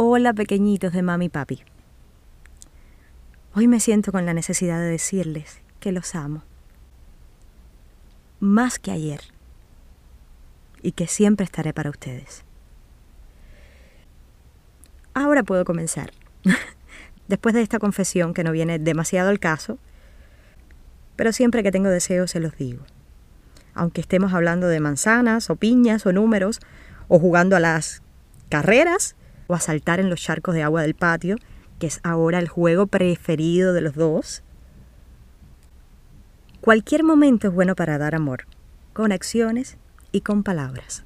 Hola pequeñitos de mami y papi. Hoy me siento con la necesidad de decirles que los amo. Más que ayer. Y que siempre estaré para ustedes. Ahora puedo comenzar. Después de esta confesión que no viene demasiado al caso, pero siempre que tengo deseos se los digo. Aunque estemos hablando de manzanas o piñas o números, o jugando a las carreras o a saltar en los charcos de agua del patio, que es ahora el juego preferido de los dos. Cualquier momento es bueno para dar amor, con acciones y con palabras.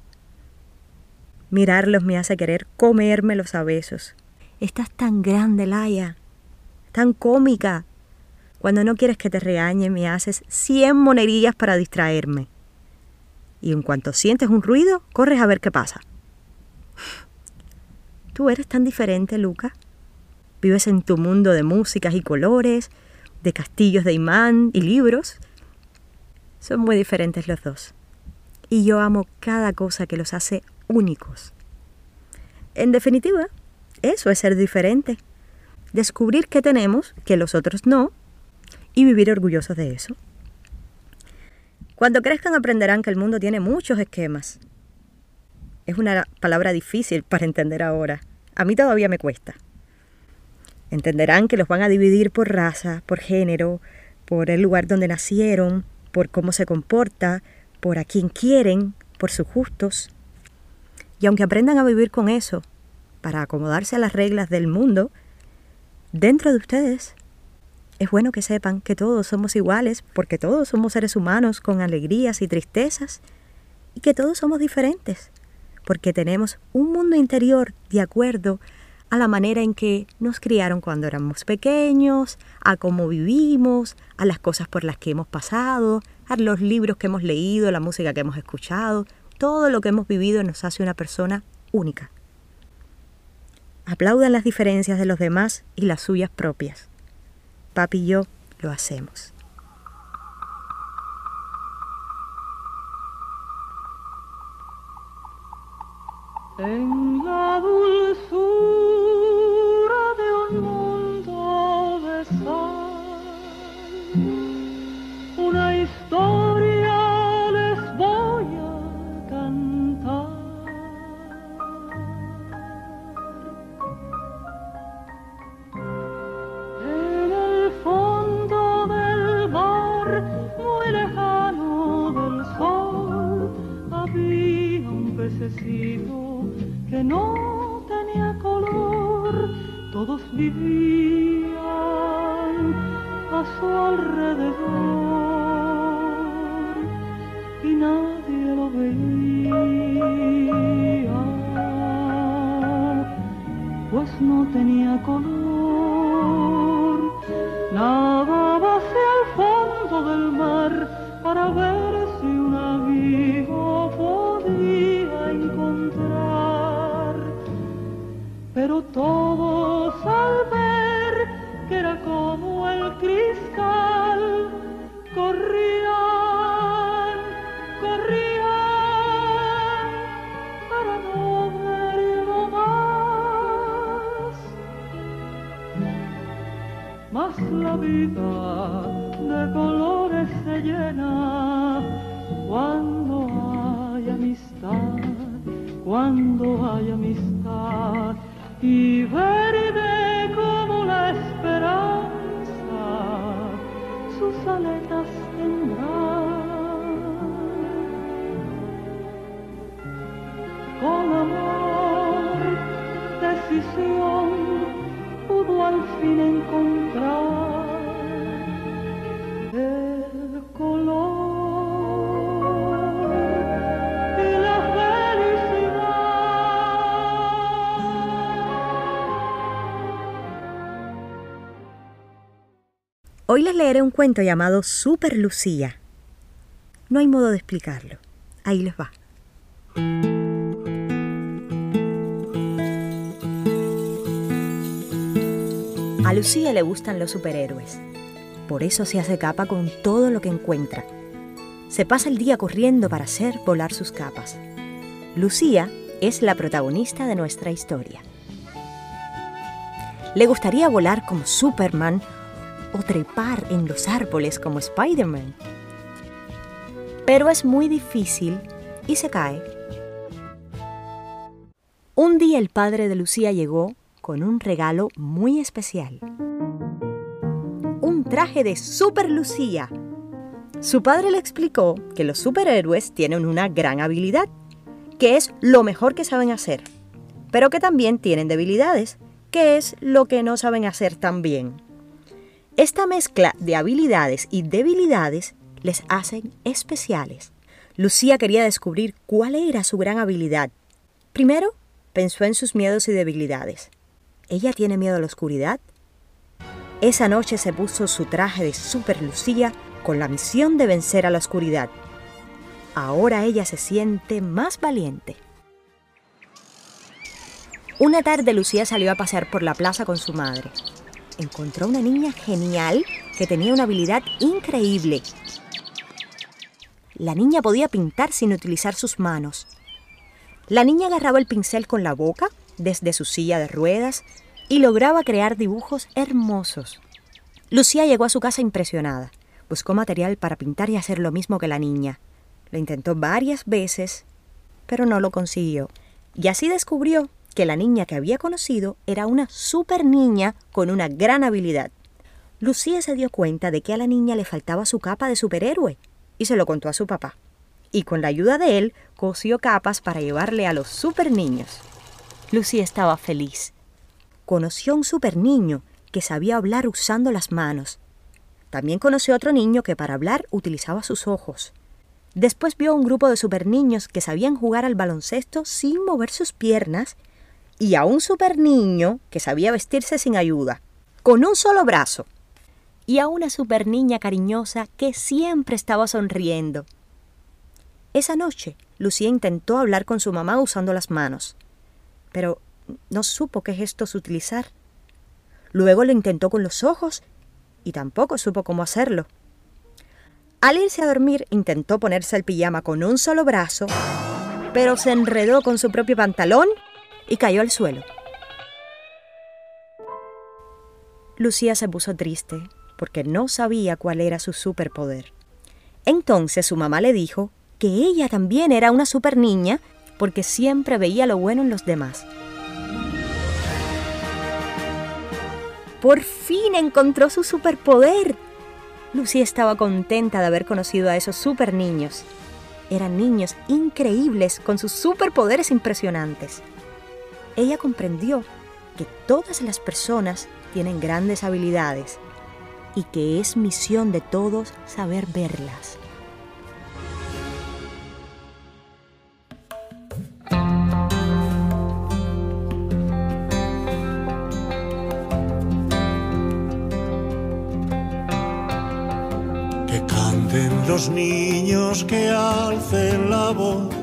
Mirarlos me hace querer comérmelos a besos. Estás tan grande, Laia, tan cómica. Cuando no quieres que te regañe, me haces cien monerías para distraerme. Y en cuanto sientes un ruido, corres a ver qué pasa. Tú eres tan diferente, Luca. Vives en tu mundo de músicas y colores, de castillos de imán y libros. Son muy diferentes los dos. Y yo amo cada cosa que los hace únicos. En definitiva, eso es ser diferente. Descubrir qué tenemos que los otros no y vivir orgullosos de eso. Cuando crezcan aprenderán que el mundo tiene muchos esquemas es una palabra difícil para entender ahora. A mí todavía me cuesta. Entenderán que los van a dividir por raza, por género, por el lugar donde nacieron, por cómo se comporta, por a quién quieren, por sus gustos. Y aunque aprendan a vivir con eso, para acomodarse a las reglas del mundo, dentro de ustedes es bueno que sepan que todos somos iguales porque todos somos seres humanos con alegrías y tristezas y que todos somos diferentes porque tenemos un mundo interior de acuerdo a la manera en que nos criaron cuando éramos pequeños, a cómo vivimos, a las cosas por las que hemos pasado, a los libros que hemos leído, la música que hemos escuchado, todo lo que hemos vivido nos hace una persona única. Aplaudan las diferencias de los demás y las suyas propias. Papi y yo lo hacemos. En la dulzura de un mundo de sal. Una historia les voy a cantar. En el fondo del mar, muy lejano del sol, había un pececito que no tenía color, todos vivían a su alrededor y nadie lo veía, pues no tenía color. De colores se llena cuando hay amistad, cuando hay amistad. Y verde Hoy les leeré un cuento llamado Super Lucía. No hay modo de explicarlo. Ahí les va. A Lucía le gustan los superhéroes. Por eso se hace capa con todo lo que encuentra. Se pasa el día corriendo para hacer volar sus capas. Lucía es la protagonista de nuestra historia. Le gustaría volar como Superman o trepar en los árboles como Spider-Man. Pero es muy difícil y se cae. Un día el padre de Lucía llegó con un regalo muy especial. Un traje de Super Lucía. Su padre le explicó que los superhéroes tienen una gran habilidad, que es lo mejor que saben hacer, pero que también tienen debilidades, que es lo que no saben hacer tan bien. Esta mezcla de habilidades y debilidades les hacen especiales. Lucía quería descubrir cuál era su gran habilidad. Primero, pensó en sus miedos y debilidades. ¿Ella tiene miedo a la oscuridad? Esa noche se puso su traje de Super Lucía con la misión de vencer a la oscuridad. Ahora ella se siente más valiente. Una tarde Lucía salió a pasear por la plaza con su madre. Encontró una niña genial que tenía una habilidad increíble. La niña podía pintar sin utilizar sus manos. La niña agarraba el pincel con la boca desde su silla de ruedas y lograba crear dibujos hermosos. Lucía llegó a su casa impresionada. Buscó material para pintar y hacer lo mismo que la niña. Lo intentó varias veces, pero no lo consiguió. Y así descubrió que la niña que había conocido era una super niña con una gran habilidad. Lucía se dio cuenta de que a la niña le faltaba su capa de superhéroe y se lo contó a su papá. Y con la ayuda de él, cosió capas para llevarle a los super niños. Lucía estaba feliz. Conoció a un super niño que sabía hablar usando las manos. También conoció a otro niño que para hablar utilizaba sus ojos. Después vio a un grupo de super niños que sabían jugar al baloncesto sin mover sus piernas y a un super niño que sabía vestirse sin ayuda, con un solo brazo, y a una super niña cariñosa que siempre estaba sonriendo. Esa noche, Lucía intentó hablar con su mamá usando las manos, pero no supo qué gestos utilizar. Luego lo intentó con los ojos y tampoco supo cómo hacerlo. Al irse a dormir intentó ponerse el pijama con un solo brazo, pero se enredó con su propio pantalón y cayó al suelo. Lucía se puso triste porque no sabía cuál era su superpoder. Entonces su mamá le dijo que ella también era una super niña porque siempre veía lo bueno en los demás. Por fin encontró su superpoder. Lucía estaba contenta de haber conocido a esos super niños. Eran niños increíbles con sus superpoderes impresionantes ella comprendió que todas las personas tienen grandes habilidades y que es misión de todos saber verlas. Que canten los niños, que alcen la voz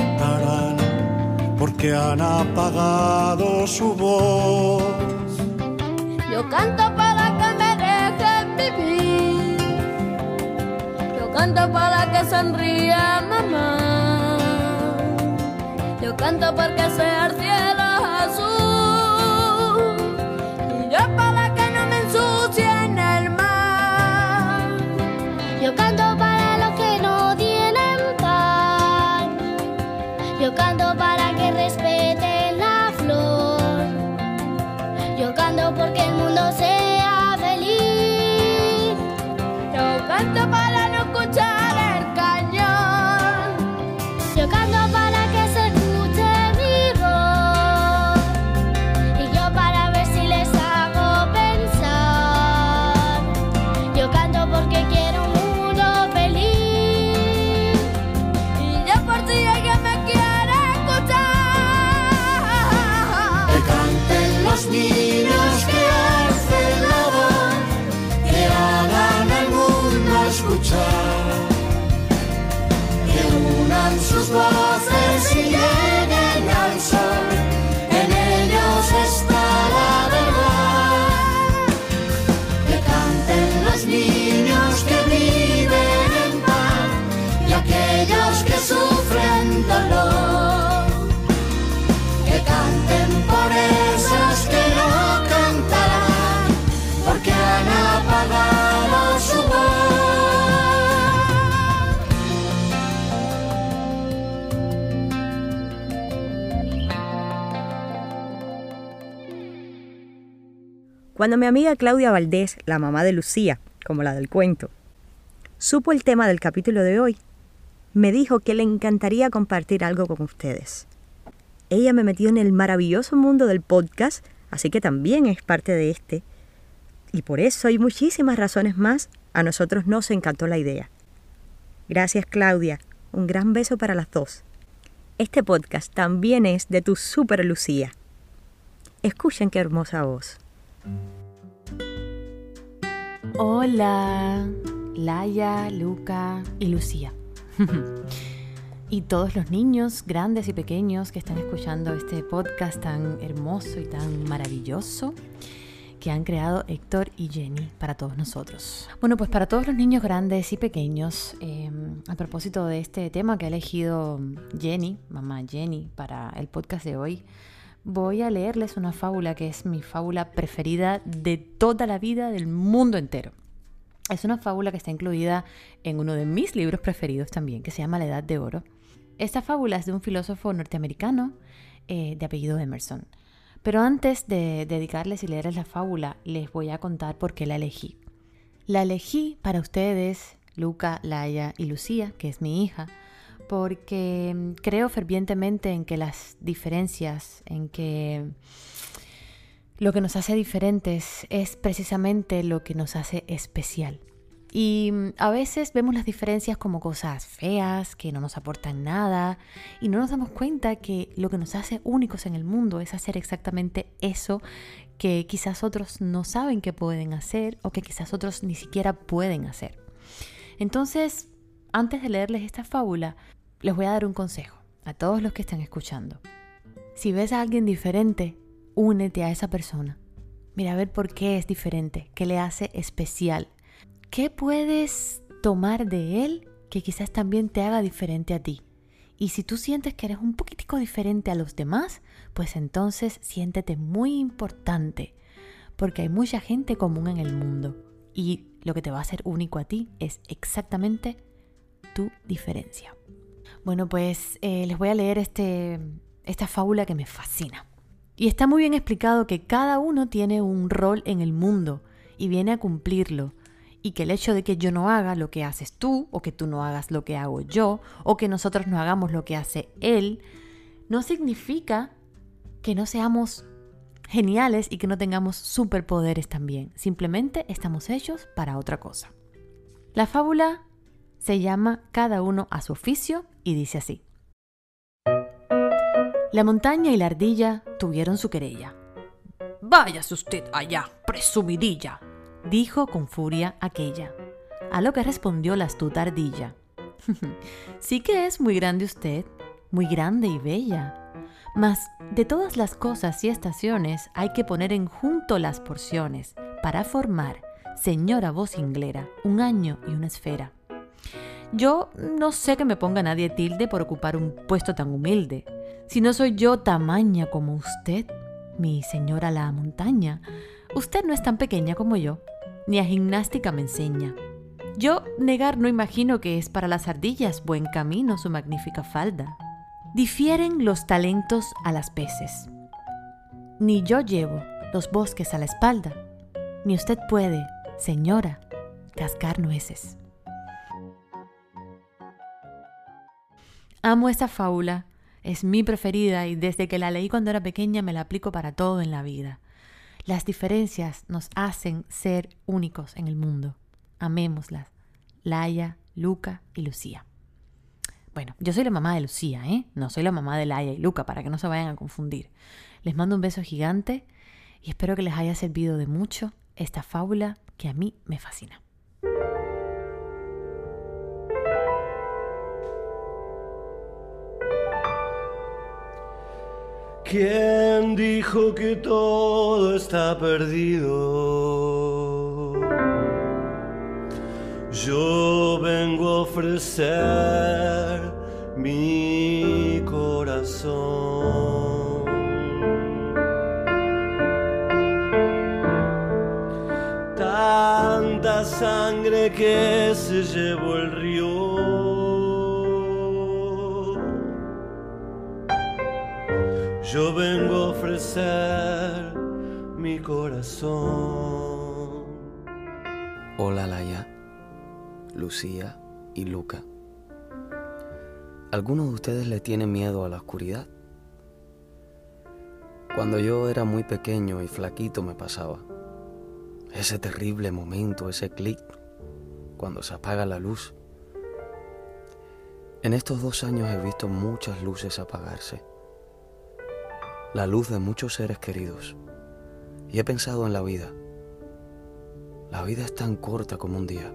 porque han apagado su voz. Yo canto para que me dejen vivir. Yo canto para que sonría mamá. Yo canto porque sea Cuando mi amiga Claudia Valdés, la mamá de Lucía, como la del cuento, supo el tema del capítulo de hoy, me dijo que le encantaría compartir algo con ustedes. Ella me metió en el maravilloso mundo del podcast, así que también es parte de este. Y por eso hay muchísimas razones más, a nosotros nos encantó la idea. Gracias Claudia, un gran beso para las dos. Este podcast también es de tu super Lucía. Escuchen qué hermosa voz. Hola, Laia, Luca y Lucía. y todos los niños, grandes y pequeños, que están escuchando este podcast tan hermoso y tan maravilloso que han creado Héctor y Jenny para todos nosotros. Bueno, pues para todos los niños grandes y pequeños, em, a propósito de este tema que ha elegido Jenny, mamá Jenny, para el podcast de hoy, voy a leerles una fábula que es mi fábula preferida de toda la vida del mundo entero. Es una fábula que está incluida en uno de mis libros preferidos también, que se llama La Edad de Oro. Esta fábula es de un filósofo norteamericano eh, de apellido Emerson. Pero antes de dedicarles y leerles la fábula, les voy a contar por qué la elegí. La elegí para ustedes, Luca, Laia y Lucía, que es mi hija, porque mm, creo fervientemente en que las diferencias, en que lo que nos hace diferentes es precisamente lo que nos hace especial. Y mm, a veces vemos las diferencias como cosas feas, que no nos aportan nada, y no nos damos cuenta que lo que nos hace únicos en el mundo es hacer exactamente eso que quizás otros no saben que pueden hacer o que quizás otros ni siquiera pueden hacer. Entonces, antes de leerles esta fábula, les voy a dar un consejo a todos los que están escuchando. Si ves a alguien diferente, únete a esa persona. Mira a ver por qué es diferente, qué le hace especial, ¿Qué puedes tomar de él que quizás también te haga diferente a ti? Y si tú sientes que eres un poquitico diferente a los demás, pues entonces siéntete muy importante, porque hay mucha gente común en el mundo y lo que te va a hacer único a ti es exactamente tu diferencia. Bueno, pues eh, les voy a leer este, esta fábula que me fascina. Y está muy bien explicado que cada uno tiene un rol en el mundo y viene a cumplirlo y que el hecho de que yo no haga lo que haces tú, o que tú no hagas lo que hago yo, o que nosotros no hagamos lo que hace él, no significa que no seamos geniales y que no tengamos superpoderes también. Simplemente estamos hechos para otra cosa. La fábula se llama Cada uno a su oficio y dice así. La montaña y la ardilla tuvieron su querella. Váyase usted allá, presumidilla, dijo con furia aquella. A lo que respondió la astuta ardilla. sí que es muy grande usted, muy grande y bella. Mas de todas las cosas y estaciones hay que poner en junto las porciones para formar, señora voz inglera, un año y una esfera. Yo no sé que me ponga nadie tilde por ocupar un puesto tan humilde. Si no soy yo tamaña como usted, mi señora la montaña, usted no es tan pequeña como yo ni a gimnástica me enseña. Yo negar no imagino que es para las ardillas buen camino su magnífica falda. Difieren los talentos a las peces. Ni yo llevo los bosques a la espalda, ni usted puede, señora, cascar nueces. Amo esta fábula, es mi preferida y desde que la leí cuando era pequeña me la aplico para todo en la vida. Las diferencias nos hacen ser únicos en el mundo. Amémoslas. Laia, Luca y Lucía. Bueno, yo soy la mamá de Lucía, ¿eh? No soy la mamá de Laia y Luca, para que no se vayan a confundir. Les mando un beso gigante y espero que les haya servido de mucho esta fábula que a mí me fascina. ¿Quién dijo que todo está perdido? Yo vengo a ofrecer mi corazón. Tanta sangre que se llevó el Yo vengo a ofrecer mi corazón. Hola Laia, Lucía y Luca. ¿Algunos de ustedes le tienen miedo a la oscuridad? Cuando yo era muy pequeño y flaquito me pasaba. Ese terrible momento, ese clic, cuando se apaga la luz. En estos dos años he visto muchas luces apagarse. La luz de muchos seres queridos. Y he pensado en la vida. La vida es tan corta como un día.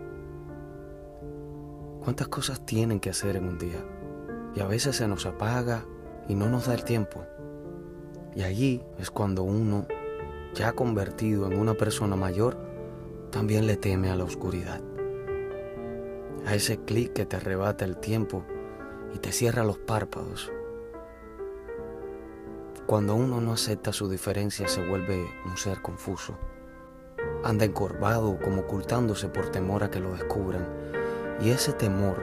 ¿Cuántas cosas tienen que hacer en un día? Y a veces se nos apaga y no nos da el tiempo. Y allí es cuando uno, ya convertido en una persona mayor, también le teme a la oscuridad. A ese clic que te arrebata el tiempo y te cierra los párpados. Cuando uno no acepta su diferencia se vuelve un ser confuso. Anda encorvado como ocultándose por temor a que lo descubran. Y ese temor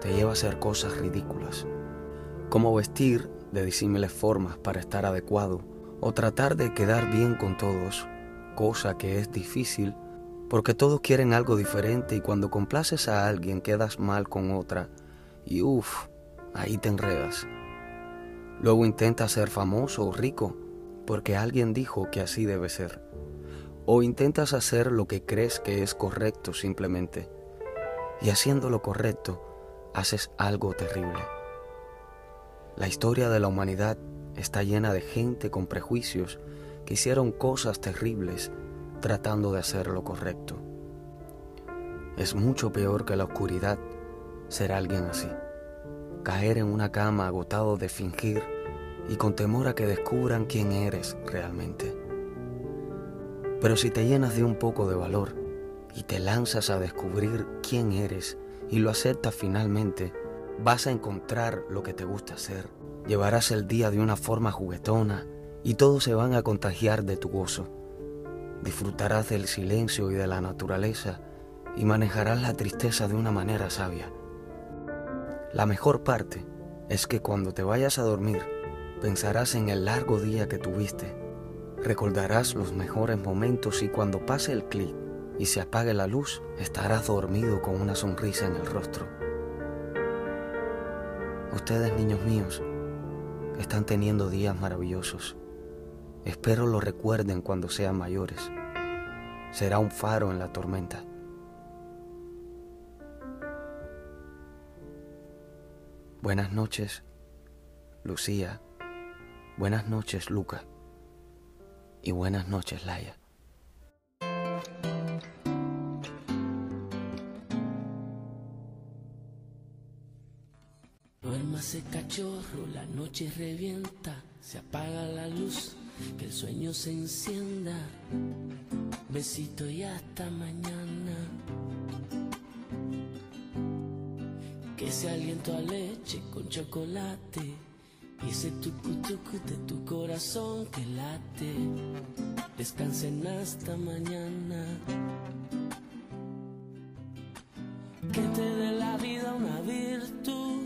te lleva a hacer cosas ridículas. Como vestir de disímiles formas para estar adecuado o tratar de quedar bien con todos, cosa que es difícil porque todos quieren algo diferente y cuando complaces a alguien quedas mal con otra y uff, ahí te enredas. Luego intentas ser famoso o rico porque alguien dijo que así debe ser. O intentas hacer lo que crees que es correcto simplemente. Y haciendo lo correcto, haces algo terrible. La historia de la humanidad está llena de gente con prejuicios que hicieron cosas terribles tratando de hacer lo correcto. Es mucho peor que la oscuridad ser alguien así. Caer en una cama agotado de fingir y con temor a que descubran quién eres realmente. Pero si te llenas de un poco de valor y te lanzas a descubrir quién eres y lo aceptas finalmente, vas a encontrar lo que te gusta hacer. Llevarás el día de una forma juguetona y todos se van a contagiar de tu gozo. Disfrutarás del silencio y de la naturaleza y manejarás la tristeza de una manera sabia. La mejor parte es que cuando te vayas a dormir, pensarás en el largo día que tuviste Recordarás los mejores momentos y cuando pase el clic y se apague la luz, estarás dormido con una sonrisa en el rostro. Ustedes, niños míos, están teniendo días maravillosos. Espero lo recuerden cuando sean mayores. Será un faro en la tormenta. Buenas noches, Lucía. Buenas noches, Luca y buenas noches, Laia. ese cachorro, la noche revienta, se apaga la luz, que el sueño se encienda. Besito y hasta mañana. Que se aliento a leche con chocolate y ese tucu de tu corazón que late. Descansen hasta mañana. Que te dé la vida una virtud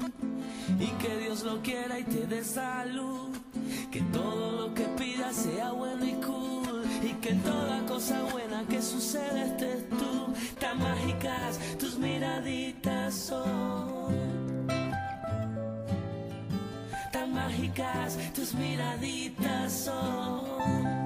y que Dios lo quiera y te dé salud. Que todo lo que pidas sea bueno y cool y que toda cosa buena que suceda estés tú. Tan mágicas tus miraditas son mágicas tus miraditas son.